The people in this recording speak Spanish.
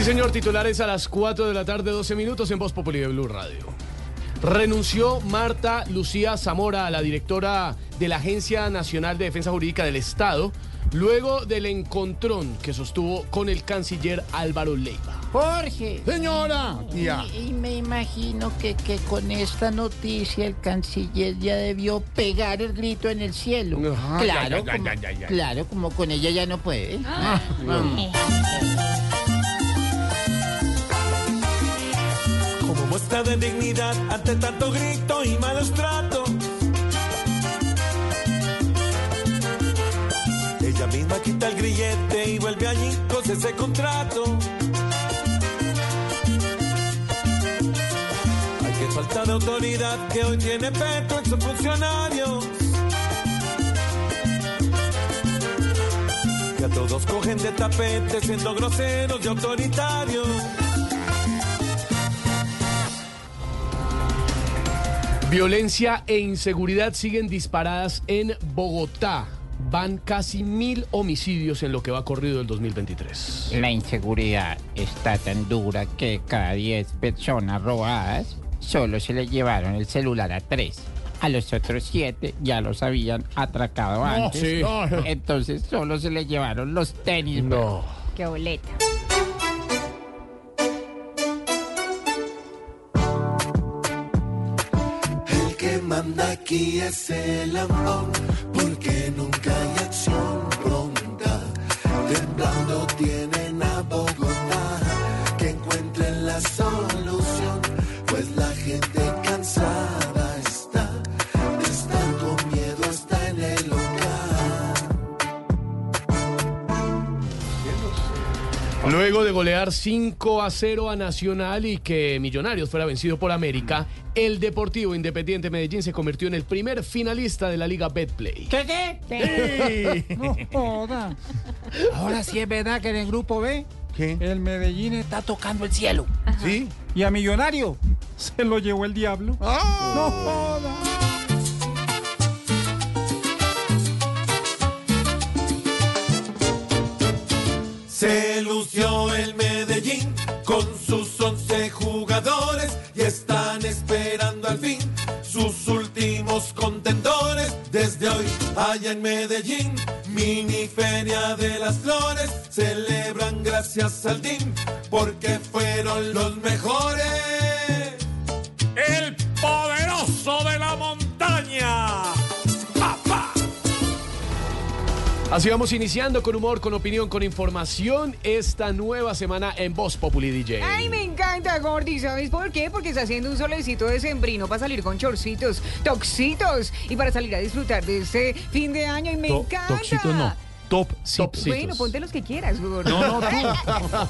Sí, señor, titulares a las 4 de la tarde, 12 minutos en Voz Populi de Blue Radio. Renunció Marta Lucía Zamora a la directora de la Agencia Nacional de Defensa Jurídica del Estado luego del encontrón que sostuvo con el canciller Álvaro Leiva. Jorge. Señora, tía. Y, y me imagino que, que con esta noticia el canciller ya debió pegar el grito en el cielo. Ajá, claro, ya, ya, como, ya, ya, ya. claro, como con ella ya no puede. Ah, Como muestra de dignidad ante tanto grito y malos tratos. Ella misma quita el grillete y vuelve allí con ese contrato. Ay, qué falta de autoridad que hoy tiene Petro en sus funcionarios. Que a todos cogen de tapete siendo groseros y autoritarios. Violencia e inseguridad siguen disparadas en Bogotá. Van casi mil homicidios en lo que va corrido del 2023. La inseguridad está tan dura que cada 10 personas robadas solo se le llevaron el celular a 3. A los otros 7 ya los habían atracado antes. sí. Entonces solo se le llevaron los tenis. No. Qué boleta. Manda aquí es el amor, porque nunca hay acción Luego de golear 5 a 0 a Nacional y que Millonarios fuera vencido por América, el Deportivo Independiente Medellín se convirtió en el primer finalista de la Liga Betplay. ¿Qué qué? No joda. Ahora sí es verdad que en el grupo B ¿Qué? el Medellín está tocando el cielo. ¿Sí? Y a Millonario se lo llevó el diablo. ¡Ah! No joda. Se 11 jugadores y están esperando al fin sus últimos contendores. Desde hoy, allá en Medellín, mini feria de las flores, celebran gracias al DIM porque fueron los mejores. Así vamos iniciando con humor, con opinión, con información esta nueva semana en Voz Populi DJ. Ay, me encanta, Gordy. ¿Sabes por qué? Porque está haciendo un solecito de sembrino para salir con chorcitos, toxitos y para salir a disfrutar de este fin de año. Y me To- encanta. Toxitos no. Top Top Bueno, ponte los que quieras, Gordy. No, no, tú.